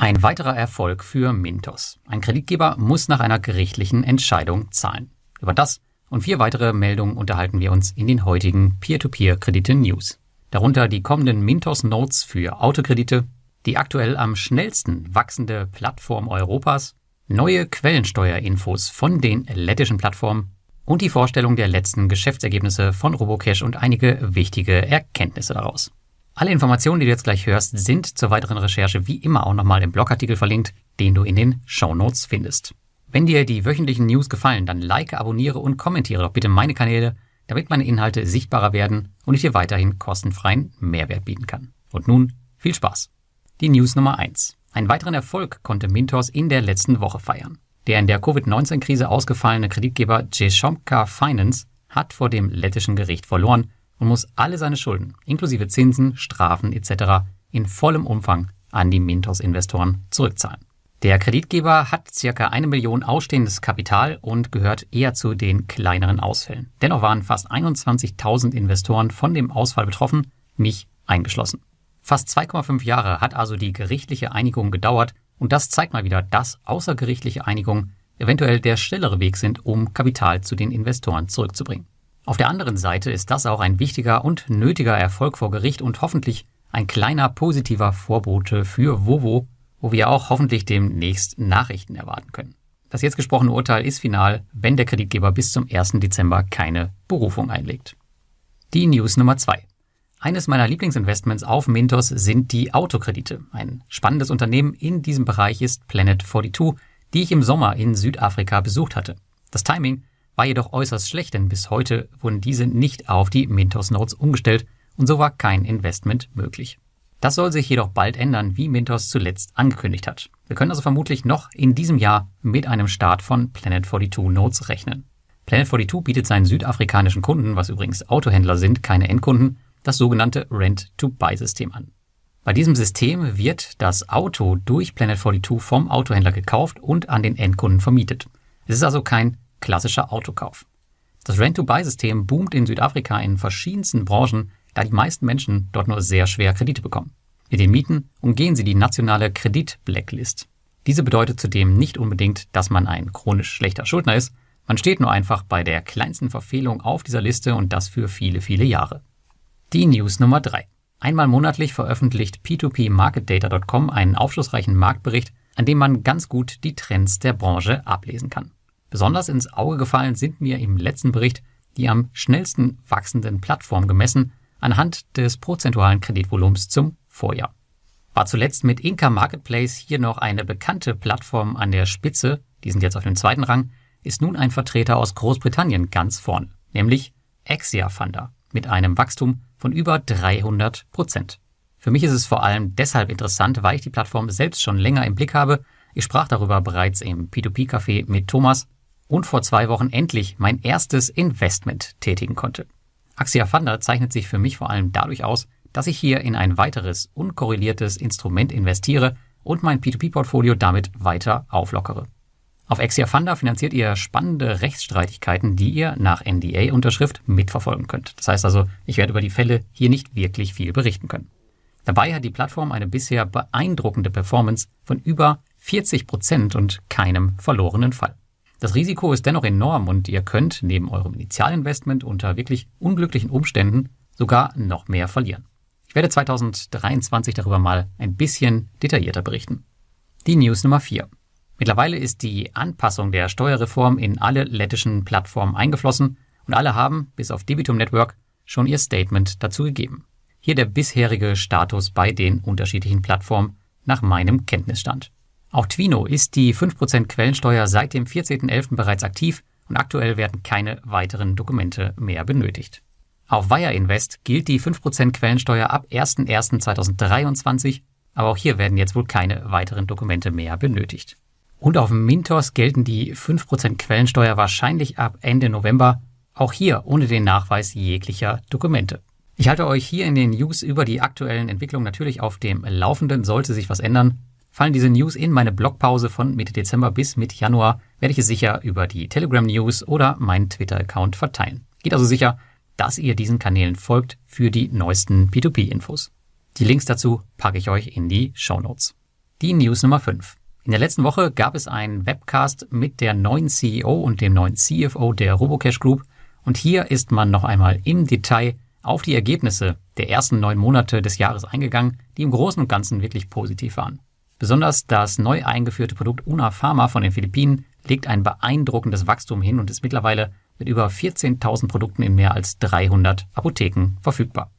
Ein weiterer Erfolg für Mintos. Ein Kreditgeber muss nach einer gerichtlichen Entscheidung zahlen. Über das und vier weitere Meldungen unterhalten wir uns in den heutigen Peer-to-Peer-Kredite-News. Darunter die kommenden Mintos Notes für Autokredite, die aktuell am schnellsten wachsende Plattform Europas, neue Quellensteuerinfos von den lettischen Plattformen und die Vorstellung der letzten Geschäftsergebnisse von Robocash und einige wichtige Erkenntnisse daraus. Alle Informationen, die du jetzt gleich hörst, sind zur weiteren Recherche wie immer auch nochmal im Blogartikel verlinkt, den du in den Show Notes findest. Wenn dir die wöchentlichen News gefallen, dann like, abonniere und kommentiere doch bitte meine Kanäle, damit meine Inhalte sichtbarer werden und ich dir weiterhin kostenfreien Mehrwert bieten kann. Und nun viel Spaß. Die News Nummer 1. Einen weiteren Erfolg konnte Mintos in der letzten Woche feiern. Der in der Covid-19-Krise ausgefallene Kreditgeber Jeshomka Finance hat vor dem lettischen Gericht verloren und muss alle seine Schulden, inklusive Zinsen, Strafen etc., in vollem Umfang an die Mintos-Investoren zurückzahlen. Der Kreditgeber hat circa eine Million ausstehendes Kapital und gehört eher zu den kleineren Ausfällen. Dennoch waren fast 21.000 Investoren von dem Ausfall betroffen, mich eingeschlossen. Fast 2,5 Jahre hat also die gerichtliche Einigung gedauert und das zeigt mal wieder, dass außergerichtliche Einigungen eventuell der schnellere Weg sind, um Kapital zu den Investoren zurückzubringen. Auf der anderen Seite ist das auch ein wichtiger und nötiger Erfolg vor Gericht und hoffentlich ein kleiner positiver Vorbote für Vovo, wo wir auch hoffentlich demnächst Nachrichten erwarten können. Das jetzt gesprochene Urteil ist final, wenn der Kreditgeber bis zum 1. Dezember keine Berufung einlegt. Die News Nummer zwei: Eines meiner Lieblingsinvestments auf Mintos sind die Autokredite. Ein spannendes Unternehmen in diesem Bereich ist Planet 42, die ich im Sommer in Südafrika besucht hatte. Das Timing war jedoch äußerst schlecht, denn bis heute wurden diese nicht auf die Mintos Notes umgestellt und so war kein Investment möglich. Das soll sich jedoch bald ändern, wie Mintos zuletzt angekündigt hat. Wir können also vermutlich noch in diesem Jahr mit einem Start von Planet 42 Notes rechnen. Planet 42 bietet seinen südafrikanischen Kunden, was übrigens Autohändler sind, keine Endkunden, das sogenannte Rent-to-Buy-System an. Bei diesem System wird das Auto durch Planet 42 vom Autohändler gekauft und an den Endkunden vermietet. Es ist also kein klassischer Autokauf. Das Rent-to-Buy-System boomt in Südafrika in verschiedensten Branchen, da die meisten Menschen dort nur sehr schwer Kredite bekommen. Mit den Mieten umgehen sie die nationale Kredit-Blacklist. Diese bedeutet zudem nicht unbedingt, dass man ein chronisch schlechter Schuldner ist, man steht nur einfach bei der kleinsten Verfehlung auf dieser Liste und das für viele, viele Jahre. Die News Nummer 3. Einmal monatlich veröffentlicht P2P-MarketData.com einen aufschlussreichen Marktbericht, an dem man ganz gut die Trends der Branche ablesen kann. Besonders ins Auge gefallen sind mir im letzten Bericht die am schnellsten wachsenden Plattformen gemessen anhand des prozentualen Kreditvolumens zum Vorjahr. War zuletzt mit Inca Marketplace hier noch eine bekannte Plattform an der Spitze, die sind jetzt auf dem zweiten Rang, ist nun ein Vertreter aus Großbritannien ganz vorne, nämlich Exia Funder mit einem Wachstum von über 300 Prozent. Für mich ist es vor allem deshalb interessant, weil ich die Plattform selbst schon länger im Blick habe. Ich sprach darüber bereits im P2P-Café mit Thomas und vor zwei Wochen endlich mein erstes Investment tätigen konnte. Axia Funder zeichnet sich für mich vor allem dadurch aus, dass ich hier in ein weiteres unkorreliertes Instrument investiere und mein P2P-Portfolio damit weiter auflockere. Auf Axia Funder finanziert ihr spannende Rechtsstreitigkeiten, die ihr nach NDA-Unterschrift mitverfolgen könnt. Das heißt also, ich werde über die Fälle hier nicht wirklich viel berichten können. Dabei hat die Plattform eine bisher beeindruckende Performance von über 40 Prozent und keinem verlorenen Fall. Das Risiko ist dennoch enorm und ihr könnt neben eurem Initialinvestment unter wirklich unglücklichen Umständen sogar noch mehr verlieren. Ich werde 2023 darüber mal ein bisschen detaillierter berichten. Die News Nummer 4. Mittlerweile ist die Anpassung der Steuerreform in alle lettischen Plattformen eingeflossen und alle haben, bis auf Debitum Network, schon ihr Statement dazu gegeben. Hier der bisherige Status bei den unterschiedlichen Plattformen nach meinem Kenntnisstand. Auch Twino ist die 5% Quellensteuer seit dem 14.11. bereits aktiv und aktuell werden keine weiteren Dokumente mehr benötigt. Auf Wire Invest gilt die 5% Quellensteuer ab 01.01.2023, aber auch hier werden jetzt wohl keine weiteren Dokumente mehr benötigt. Und auf Mintos gelten die 5% Quellensteuer wahrscheinlich ab Ende November, auch hier ohne den Nachweis jeglicher Dokumente. Ich halte euch hier in den News über die aktuellen Entwicklungen natürlich auf dem Laufenden, sollte sich was ändern. Fallen diese News in meine Blogpause von Mitte Dezember bis Mitte Januar, werde ich es sicher über die Telegram News oder meinen Twitter-Account verteilen. Geht also sicher, dass ihr diesen Kanälen folgt für die neuesten P2P-Infos. Die Links dazu packe ich euch in die Show Notes. Die News Nummer 5. In der letzten Woche gab es einen Webcast mit der neuen CEO und dem neuen CFO der Robocash Group und hier ist man noch einmal im Detail auf die Ergebnisse der ersten neun Monate des Jahres eingegangen, die im Großen und Ganzen wirklich positiv waren. Besonders das neu eingeführte Produkt Una Pharma von den Philippinen legt ein beeindruckendes Wachstum hin und ist mittlerweile mit über 14.000 Produkten in mehr als 300 Apotheken verfügbar.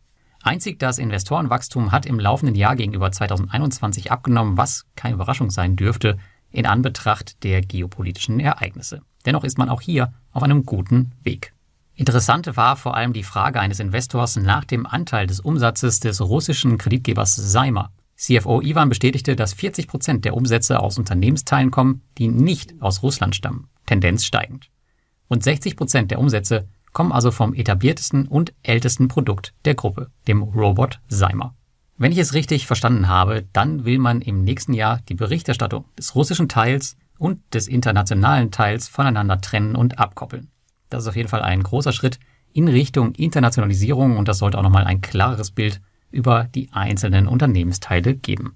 Einzig das Investorenwachstum hat im laufenden Jahr gegenüber 2021 abgenommen, was keine Überraschung sein dürfte in Anbetracht der geopolitischen Ereignisse. Dennoch ist man auch hier auf einem guten Weg. Interessant war vor allem die Frage eines Investors nach dem Anteil des Umsatzes des russischen Kreditgebers Seimer. CFO Ivan bestätigte, dass 40 Prozent der Umsätze aus Unternehmensteilen kommen, die nicht aus Russland stammen, Tendenz steigend. Rund 60 Prozent der Umsätze kommen also vom etabliertesten und ältesten Produkt der Gruppe, dem Robot Seimer. Wenn ich es richtig verstanden habe, dann will man im nächsten Jahr die Berichterstattung des russischen Teils und des internationalen Teils voneinander trennen und abkoppeln. Das ist auf jeden Fall ein großer Schritt in Richtung Internationalisierung und das sollte auch nochmal ein klares Bild über die einzelnen Unternehmensteile geben.